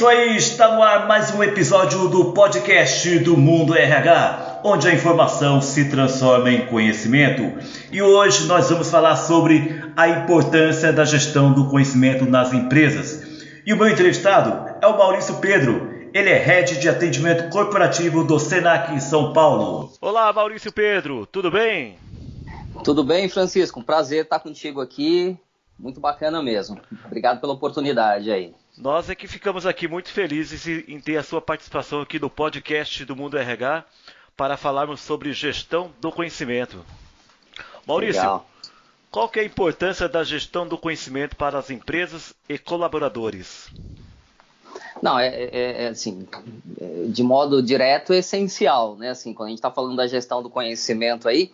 isso aí, está no ar mais um episódio do podcast do Mundo RH, onde a informação se transforma em conhecimento. E hoje nós vamos falar sobre a importância da gestão do conhecimento nas empresas. E o meu entrevistado é o Maurício Pedro. Ele é head de atendimento corporativo do Senac em São Paulo. Olá, Maurício Pedro, tudo bem? Tudo bem, Francisco? Um prazer estar contigo aqui. Muito bacana mesmo. Obrigado pela oportunidade aí. Nós é que ficamos aqui muito felizes em ter a sua participação aqui no podcast do Mundo RH para falarmos sobre gestão do conhecimento. Maurício, Legal. qual é a importância da gestão do conhecimento para as empresas e colaboradores? Não, é, é, é assim, de modo direto, é essencial, né? Assim, quando a gente está falando da gestão do conhecimento aí,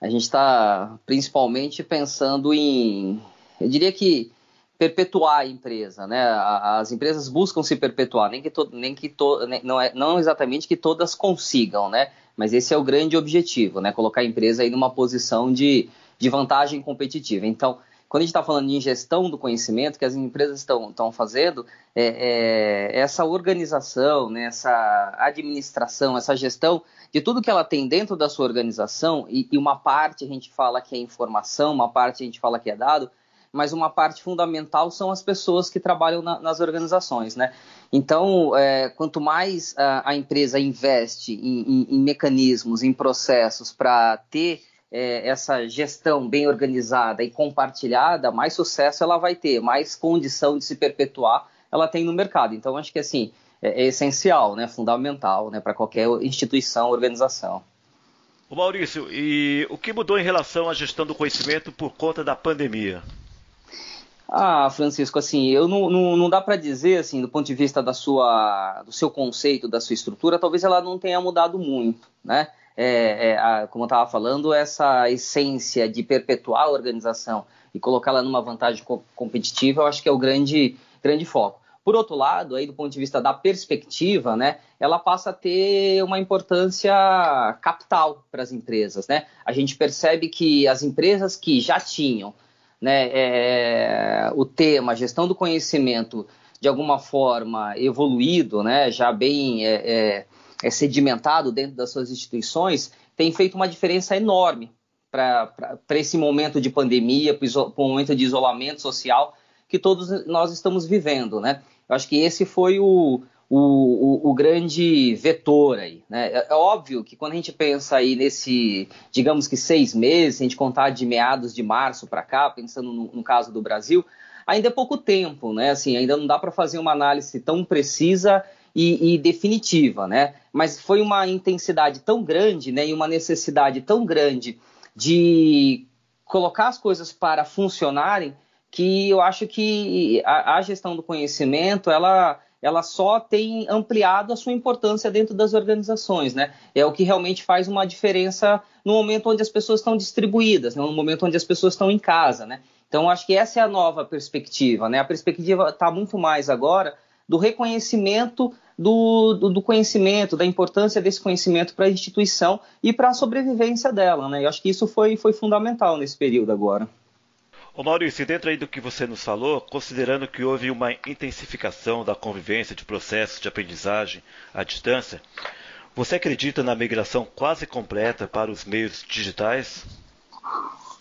a gente está principalmente pensando em, eu diria que perpetuar a empresa, né? As empresas buscam se perpetuar, nem que, to, nem que to, não, é, não exatamente que todas consigam, né? Mas esse é o grande objetivo, né? Colocar a empresa aí numa posição de, de vantagem competitiva. Então, quando a gente está falando de gestão do conhecimento que as empresas estão fazendo, é, é, essa organização, né, essa administração, essa gestão de tudo que ela tem dentro da sua organização, e, e uma parte a gente fala que é informação, uma parte a gente fala que é dado, mas uma parte fundamental são as pessoas que trabalham na, nas organizações, né? Então, é, quanto mais a, a, empresa investe em, em, em mecanismos, em processos para ter é, essa gestão bem organizada e compartilhada, mais sucesso ela vai ter, mais condição de se perpetuar ela tem no mercado. Então, acho que assim é, é essencial, né, fundamental, né, para qualquer instituição, organização. O Maurício, e o que mudou em relação à gestão do conhecimento por conta da pandemia? Ah, Francisco, assim, eu não, não, não dá para dizer, assim, do ponto de vista da sua, do seu conceito, da sua estrutura, talvez ela não tenha mudado muito, né? É, é, a, como eu estava falando, essa essência de perpetuar a organização e colocá-la numa vantagem co competitiva, eu acho que é o grande, grande foco. Por outro lado, aí do ponto de vista da perspectiva, né, ela passa a ter uma importância capital para as empresas, né? A gente percebe que as empresas que já tinham né, é, o tema gestão do conhecimento de alguma forma evoluído, né, já bem é, é, é sedimentado dentro das suas instituições, tem feito uma diferença enorme para esse momento de pandemia, para o momento de isolamento social que todos nós estamos vivendo. Né? Eu acho que esse foi o, o, o, o, grande vetor aí. Né? É, é, óbvio que quando a gente pensa aí nesse, digamos que seis meses, se a gente contar de meados de março para cá, pensando no, no, caso do Brasil, ainda é pouco tempo, né? Assim, ainda não dá para fazer uma análise tão precisa e, e, definitiva, né? Mas foi uma intensidade tão grande, né? E uma necessidade tão grande de colocar as coisas para funcionarem que eu acho que a, a gestão do conhecimento, ela ela só tem ampliado a sua importância dentro das organizações, né? É o que realmente faz uma diferença no momento onde as pessoas estão distribuídas, né? no momento onde as pessoas estão em casa, né? Então, acho que essa é a nova perspectiva, né? A perspectiva está muito mais agora do reconhecimento do, do, do, conhecimento, da importância desse conhecimento para a instituição e para a sobrevivência dela, né? Eu acho que isso foi, foi fundamental nesse período agora. Ô Maurício, dentro aí do que você nos falou, considerando que houve uma intensificação da convivência de processos de aprendizagem à distância, você acredita na migração quase completa para os meios digitais?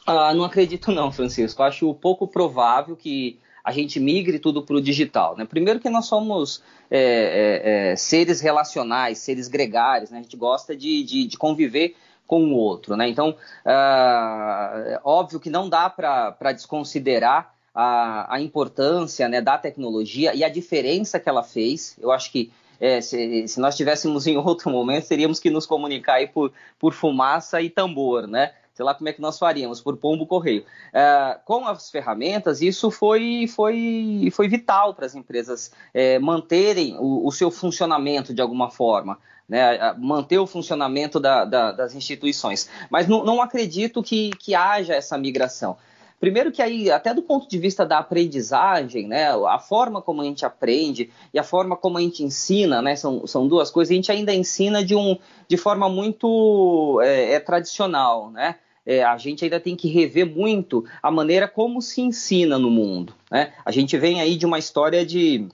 Ah, não acredito não, Francisco. Acho pouco provável que a gente migre tudo para o digital. Né? Primeiro que nós somos é, é, é, seres relacionais, seres gregários, né? a gente gosta de, de, de conviver com o outro. Né? Então, uh, óbvio que não dá para desconsiderar a, a importância né, da tecnologia e a diferença que ela fez. Eu acho que é, se, se, nós estivéssemos em outro momento, teríamos que nos comunicar por, por fumaça e tambor, né? Sei lá como é que nós faríamos, por pombo correio. Uh, com as ferramentas, isso foi, foi, foi vital para as empresas é, manterem o, o seu funcionamento de alguma forma né, manter o funcionamento da, da, das instituições. Mas não, não acredito que, que haja essa migração. Primeiro que aí, até do ponto de vista da aprendizagem, né, a forma como a gente aprende e a forma como a gente ensina, né, são, são duas coisas, a gente ainda ensina de, um, de forma muito é, é tradicional, né? É, a gente ainda tem que rever muito a maneira como se ensina no mundo. Né? A gente vem aí de uma história de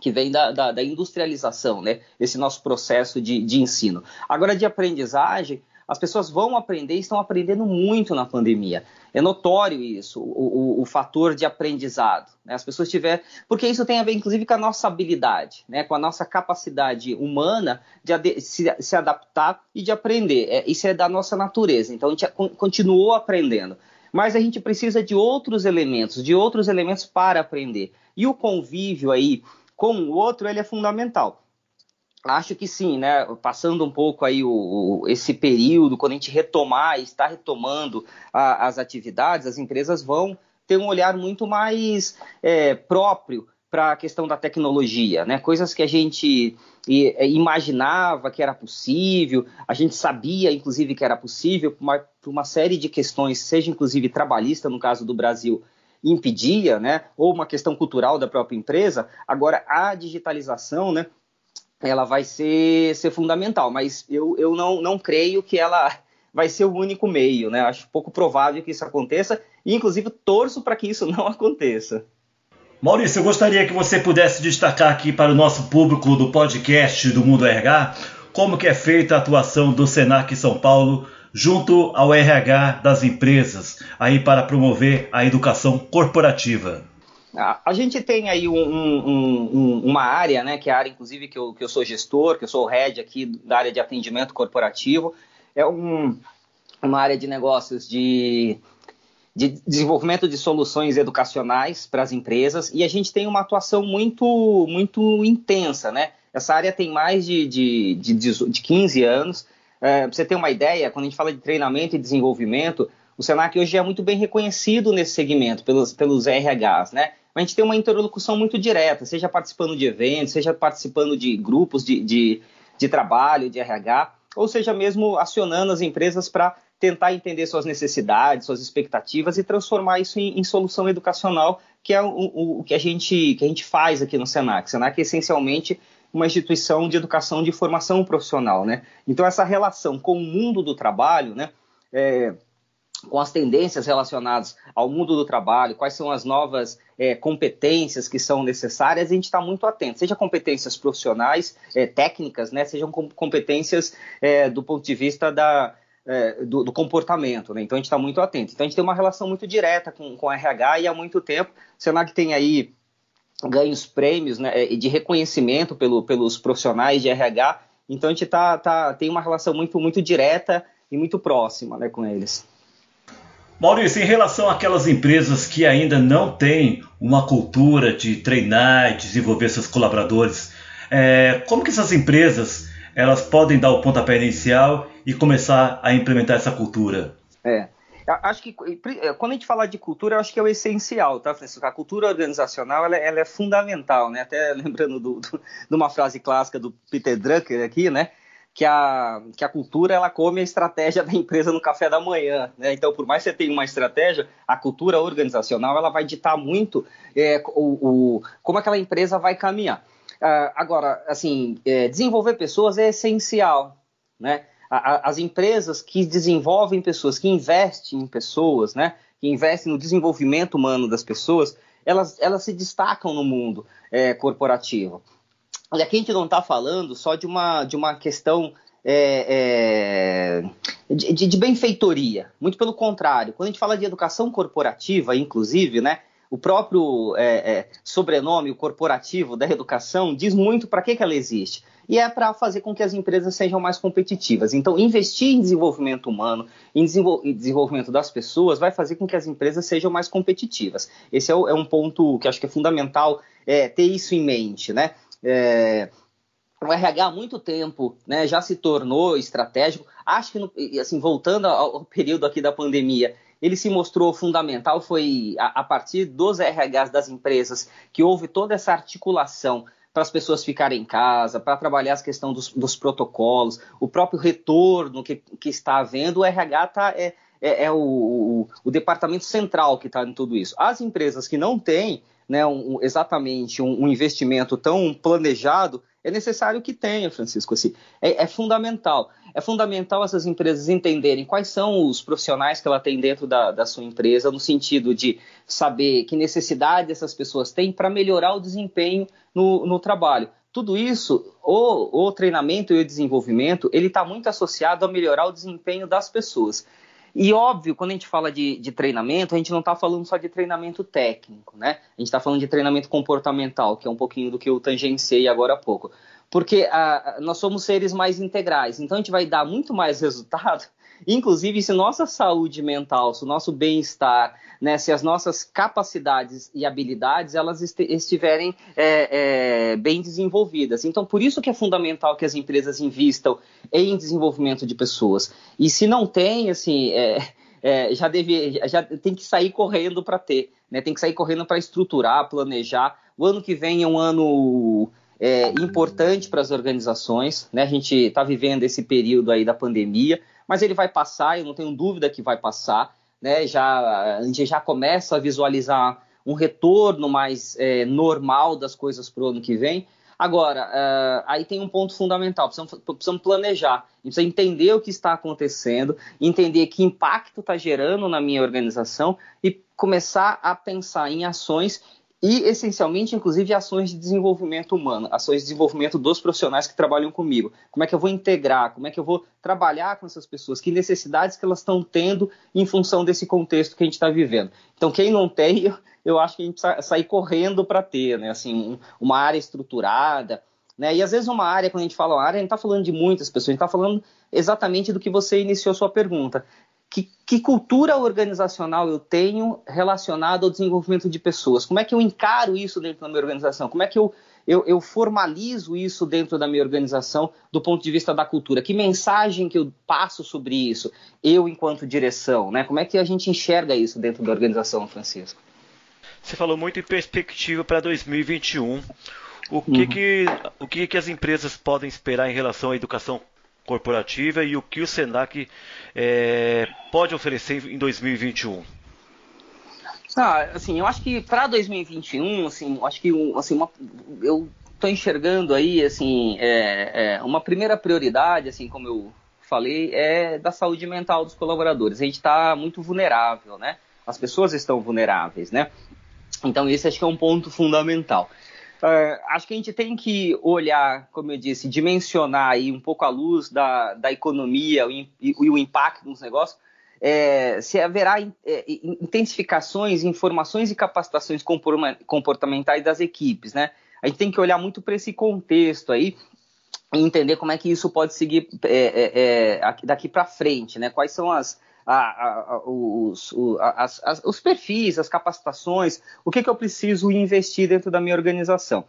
que vem da, da, da, industrialização, né? Esse nosso processo de, de ensino. Agora, de aprendizagem, as pessoas vão aprender e estão aprendendo muito na pandemia. É notório isso, o, o, o fator de aprendizado. Né? As pessoas tiver, porque isso tem a ver, inclusive, com a nossa habilidade, né? com a nossa capacidade humana de se, se adaptar e de aprender. É, isso é da nossa natureza. Então, a gente continuou aprendendo. Mas a gente precisa de outros elementos, de outros elementos para aprender. E o convívio aí com o outro, ele é fundamental. Acho que sim, né? Passando um pouco aí o, o, esse período, quando a gente retomar está retomando a, as atividades, as empresas vão ter um olhar muito mais é, próprio para a questão da tecnologia, né? Coisas que a gente é, imaginava que era possível, a gente sabia, inclusive, que era possível, por uma, por uma série de questões, seja inclusive trabalhista, no caso do Brasil, impedia, né? Ou uma questão cultural da própria empresa. Agora, a digitalização, né? Ela vai ser, ser fundamental, mas eu, eu não, não creio que ela vai ser o único meio, né? Acho pouco provável que isso aconteça e, inclusive, torço para que isso não aconteça. Maurício, eu gostaria que você pudesse destacar aqui para o nosso público do podcast do Mundo RH como que é feita a atuação do Senac São Paulo junto ao RH das empresas aí para promover a educação corporativa. A, gente tem aí um, um, um, uma área, né, que é a área, inclusive, que eu, que eu sou gestor, que eu sou o head aqui da área de atendimento corporativo. É uma área de negócios de, de desenvolvimento de soluções educacionais para as empresas e a gente tem uma atuação muito, muito intensa, né? Essa área tem mais de, de, de, de 15 anos. É, para você ter uma ideia, quando a gente fala de treinamento e desenvolvimento, o Senac hoje é muito bem reconhecido nesse segmento pelos, pelos RHs, né? A gente tem uma interlocução muito direta, seja participando de eventos, seja participando de grupos de, de, de trabalho, de RH, ou seja mesmo acionando as empresas para tentar entender suas necessidades, suas expectativas e transformar isso em, em solução educacional, que é o, o, o, que, a gente, que a gente faz aqui no Senac. Senac é essencialmente uma instituição de educação de formação profissional, né? Então essa relação com o mundo do trabalho, né? É, com as tendências relacionadas ao mundo do trabalho, quais são as novas é, competências que são necessárias, a gente está muito atento, seja competências profissionais, é, técnicas, né, sejam competências é, do ponto de vista da, é, do, do, comportamento. Né? Então a gente está muito atento. Então a gente tem uma relação muito direta com, com a RH e há muito tempo. O Senac tem aí ganhos prêmios né, de reconhecimento pelo, pelos profissionais de RH. Então a gente tá, tá, tem uma relação muito, muito direta e muito próxima né, com eles. Maurício, em relação àquelas empresas que ainda não têm uma cultura de treinar e desenvolver seus colaboradores, é, como que essas empresas elas podem dar o pontapé inicial e começar a implementar essa cultura? É, acho que é, quando a gente fala de cultura, eu acho que é o essencial, tá, Francisco? A cultura organizacional ela, ela é fundamental, né? Até lembrando do, do, de uma frase clássica do Peter Drucker aqui, né? Que a, que a cultura ela come a estratégia da empresa no café da manhã. Né? Então, por mais que você tenha uma estratégia, a cultura organizacional ela vai ditar muito é, o, o, como aquela empresa vai caminhar. Uh, agora, assim, é, desenvolver pessoas é essencial. Né? A, a, as empresas que desenvolvem pessoas, que investem em pessoas, né? que investem no desenvolvimento humano das pessoas, elas, elas se destacam no mundo é, corporativo. E aqui a gente não está falando só de uma, de uma questão é, é, de, de, benfeitoria. Muito pelo contrário. Quando a gente fala de educação corporativa, inclusive, né, o próprio é, é sobrenome, corporativo da educação, diz muito para que, que ela existe. E é para fazer com que as empresas sejam mais competitivas. Então, investir em desenvolvimento humano, em, desenvol desenvolvimento das pessoas, vai fazer com que as empresas sejam mais competitivas. Esse é, o, é um ponto que acho que é fundamental é, ter isso em mente, né? É, o RH há muito tempo né, já se tornou estratégico. Acho que, no, assim, voltando ao período aqui da pandemia, ele se mostrou fundamental. Foi a, a partir dos RHs das empresas que houve toda essa articulação para as pessoas ficarem em casa, para trabalhar a questão dos, dos, protocolos, o próprio retorno que, que está havendo. O RH tá, é, é, é o, o, o departamento central que está em tudo isso. As empresas que não têm né, um, exatamente um, um, investimento tão planejado, é necessário que tenha, Francisco. Assim, é, é, fundamental. É fundamental essas empresas entenderem quais são os profissionais que ela tem dentro da, da sua empresa, no sentido de saber que necessidade essas pessoas têm para melhorar o desempenho no, no trabalho. Tudo isso, o, o treinamento e o desenvolvimento, ele está muito associado a melhorar o desempenho das pessoas. E óbvio, quando a gente fala de, de treinamento, a gente não está falando só de treinamento técnico, né? A gente está falando de treinamento comportamental, que é um pouquinho do que eu tangenciei agora há pouco. Porque a, nós somos seres mais integrais, então a gente vai dar muito mais resultado Inclusive, se nossa saúde mental, se o nosso bem-estar, né, se as nossas capacidades e habilidades elas est estiverem é, é, bem desenvolvidas. Então, por isso que é fundamental que as empresas invistam em desenvolvimento de pessoas. E se não tem, assim, é, é já, deve, já tem que sair correndo para ter, né? tem que sair correndo para estruturar, planejar. O ano que vem é um ano é, importante para as organizações, né? A gente está vivendo esse período aí da pandemia mas ele vai passar, eu não tenho dúvida que vai passar. Né? Já, a gente já começa a visualizar um retorno mais é, normal das coisas para o ano que vem. Agora, uh, aí tem um ponto fundamental: precisamos, precisamos planejar, precisa entender o que está acontecendo, entender que impacto está gerando na minha organização e começar a pensar em ações e essencialmente, inclusive, ações de desenvolvimento humano, ações de desenvolvimento dos profissionais que trabalham comigo. Como é que eu vou integrar? Como é que eu vou trabalhar com essas pessoas? Que necessidades que elas estão tendo em função desse contexto que a gente está vivendo? Então, quem não tem, eu, acho que a gente precisa sair correndo para ter, né? Assim, uma área estruturada. Né? E às vezes uma área, quando a gente fala uma área, a gente está falando de muitas pessoas, a gente está falando exatamente do que você iniciou sua pergunta. Que, que, cultura organizacional eu tenho relacionada ao desenvolvimento de pessoas? Como é que eu encaro isso dentro da minha organização? Como é que eu, eu, eu, formalizo isso dentro da minha organização do ponto de vista da cultura? Que mensagem que eu passo sobre isso, eu enquanto direção? Né? Como é que a gente enxerga isso dentro da organização, Francisco? Você falou muito em perspectiva para 2021. O que, uhum. que, o que, que as empresas podem esperar em relação à educação corporativa e o que o Senac é, pode oferecer em 2021? Ah, assim, eu acho que para 2021, assim, acho que assim, uma, eu estou enxergando aí, assim, é, é, uma primeira prioridade, assim, como eu falei, é da saúde mental dos colaboradores. A gente está muito vulnerável, né? As pessoas estão vulneráveis, né? Então esse acho que é um ponto fundamental. Uh, acho que a gente tem que olhar, como eu disse, dimensionar aí um pouco a luz da, da economia e, e, e o impacto nos negócios, é, se haverá é, intensificações, informações e capacitações comportamentais das equipes, né? A gente tem que olhar muito para esse contexto aí e entender como é que isso pode seguir é, é, é daqui para frente, né? Quais são as, a, a, os, o, as, as, os perfis, as capacitações, o que, que eu preciso investir dentro da minha organização.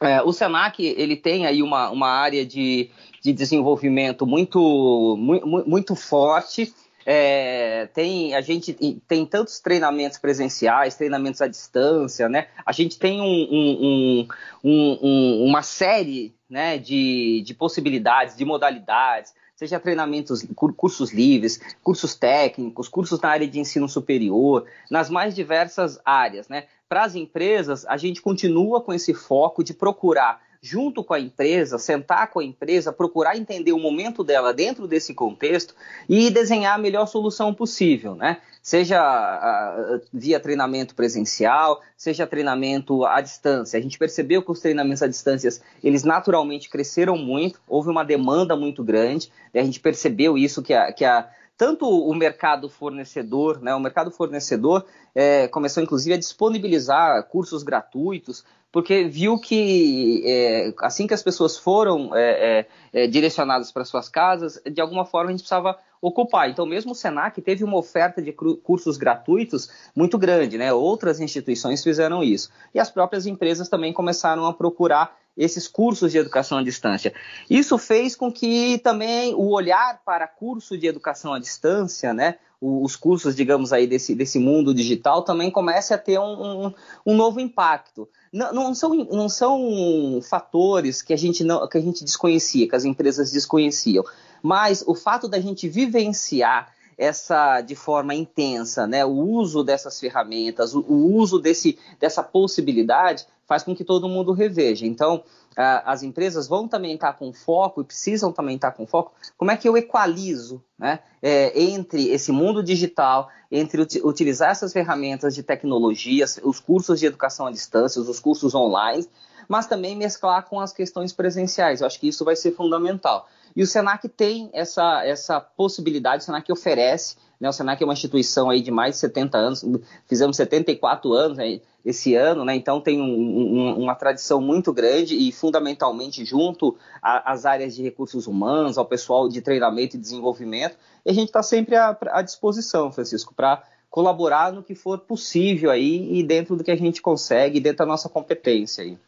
É, o Senac ele tem aí uma, uma área de, de desenvolvimento muito, muito, muito forte. É, tem a gente tem tantos treinamentos presenciais, treinamentos à distância, né? A gente tem um, um, um, uma série né, de, de possibilidades, de modalidades seja treinamentos, cursos livres, cursos técnicos, cursos na área de ensino superior, nas mais diversas áreas, né? Para as empresas, a gente continua com esse foco de procurar junto com a empresa, sentar com a empresa, procurar entender o momento dela dentro desse contexto e desenhar a melhor solução possível, né? Seja uh, via treinamento presencial, seja treinamento à distância. A gente percebeu que os treinamentos à distância, eles naturalmente cresceram muito, houve uma demanda muito grande, a gente percebeu isso que a, que a tanto o mercado fornecedor, né, o mercado fornecedor é, começou inclusive a disponibilizar cursos gratuitos porque viu que é, assim que as pessoas foram é, é, é direcionadas para suas casas, de alguma forma a gente precisava ocupar. Então, mesmo o Senac teve uma oferta de cursos gratuitos muito grande, né? Outras instituições fizeram isso. E as próprias empresas também começaram a procurar esses cursos de educação à distância. Isso fez com que também o olhar para curso de educação à distância, né, os cursos, digamos aí, desse, desse mundo digital também comece a ter um, um, um novo impacto. Não, não, são, não são fatores que a, gente não, que a gente desconhecia, que as empresas desconheciam, mas o fato da gente vivenciar essa de forma intensa, né, o uso dessas ferramentas, o, o uso desse, dessa possibilidade faz com que todo mundo reveja. Então, as empresas vão também estar com foco e precisam também estar com foco, como é que eu equalizo né, é, entre esse mundo digital, entre utilizar essas ferramentas de tecnologias, os cursos de educação à distância, os cursos online, mas também mesclar com as questões presenciais. Eu acho que isso vai ser fundamental. E o Senac tem essa, essa possibilidade, o Senac oferece, né, o Senac é uma instituição aí de mais de 70 anos, fizemos 74 anos né, esse ano, né, então tem um, um, uma tradição muito grande e fundamentalmente junto às áreas de recursos humanos, ao pessoal de treinamento e desenvolvimento, e a gente está sempre à, à disposição, Francisco, para colaborar no que for possível aí e dentro do que a gente consegue, dentro da nossa competência aí.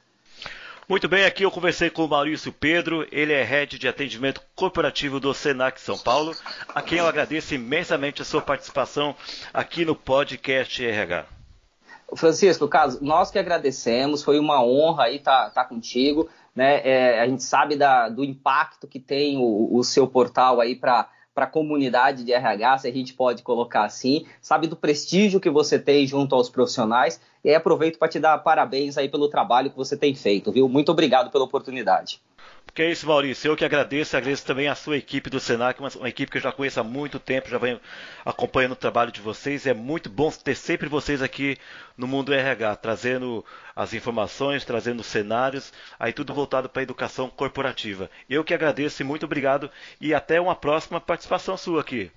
Muito bem, aqui eu conversei com o Maurício Pedro, ele é head de atendimento corporativo do Senac São Paulo, a quem eu agradeço imensamente a sua participação aqui no podcast RH. Francisco, caso nós que agradecemos, foi uma honra aí estar tá, tá contigo, né? É, a gente sabe da, do impacto que tem o, o seu portal aí para para a comunidade de RH, se a gente pode colocar assim, sabe do prestígio que você tem junto aos profissionais, e aí aproveito para te dar parabéns aí pelo trabalho que você tem feito, viu? Muito obrigado pela oportunidade. Que é isso, Maurício. Eu que agradeço, agradeço também a sua equipe do Senac, uma, uma, equipe que eu já conheço há muito tempo, já venho acompanhando o trabalho de vocês. É muito bom ter sempre vocês aqui no Mundo RH, trazendo as informações, trazendo cenários, aí tudo voltado para a educação corporativa. Eu que agradeço e muito obrigado e até uma próxima participação sua aqui.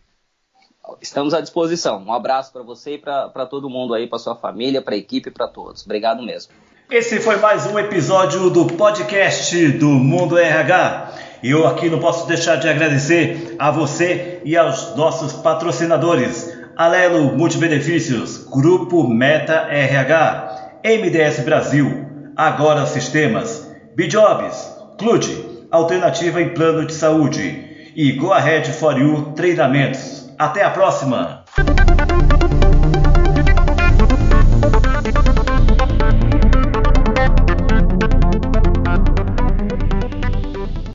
Estamos à disposição. Um abraço para você e para todo mundo aí, para sua família, para a equipe para todos. Obrigado mesmo. Esse foi mais um episódio do podcast do Mundo RH. E eu aqui não posso deixar de agradecer a você e aos nossos patrocinadores: Alelo Multibenefícios, Grupo Meta RH, MDS Brasil, Agora Sistemas, Bijobs, Clude, Alternativa em Plano de Saúde e Go Ahead for You Treinamentos. Até a próxima!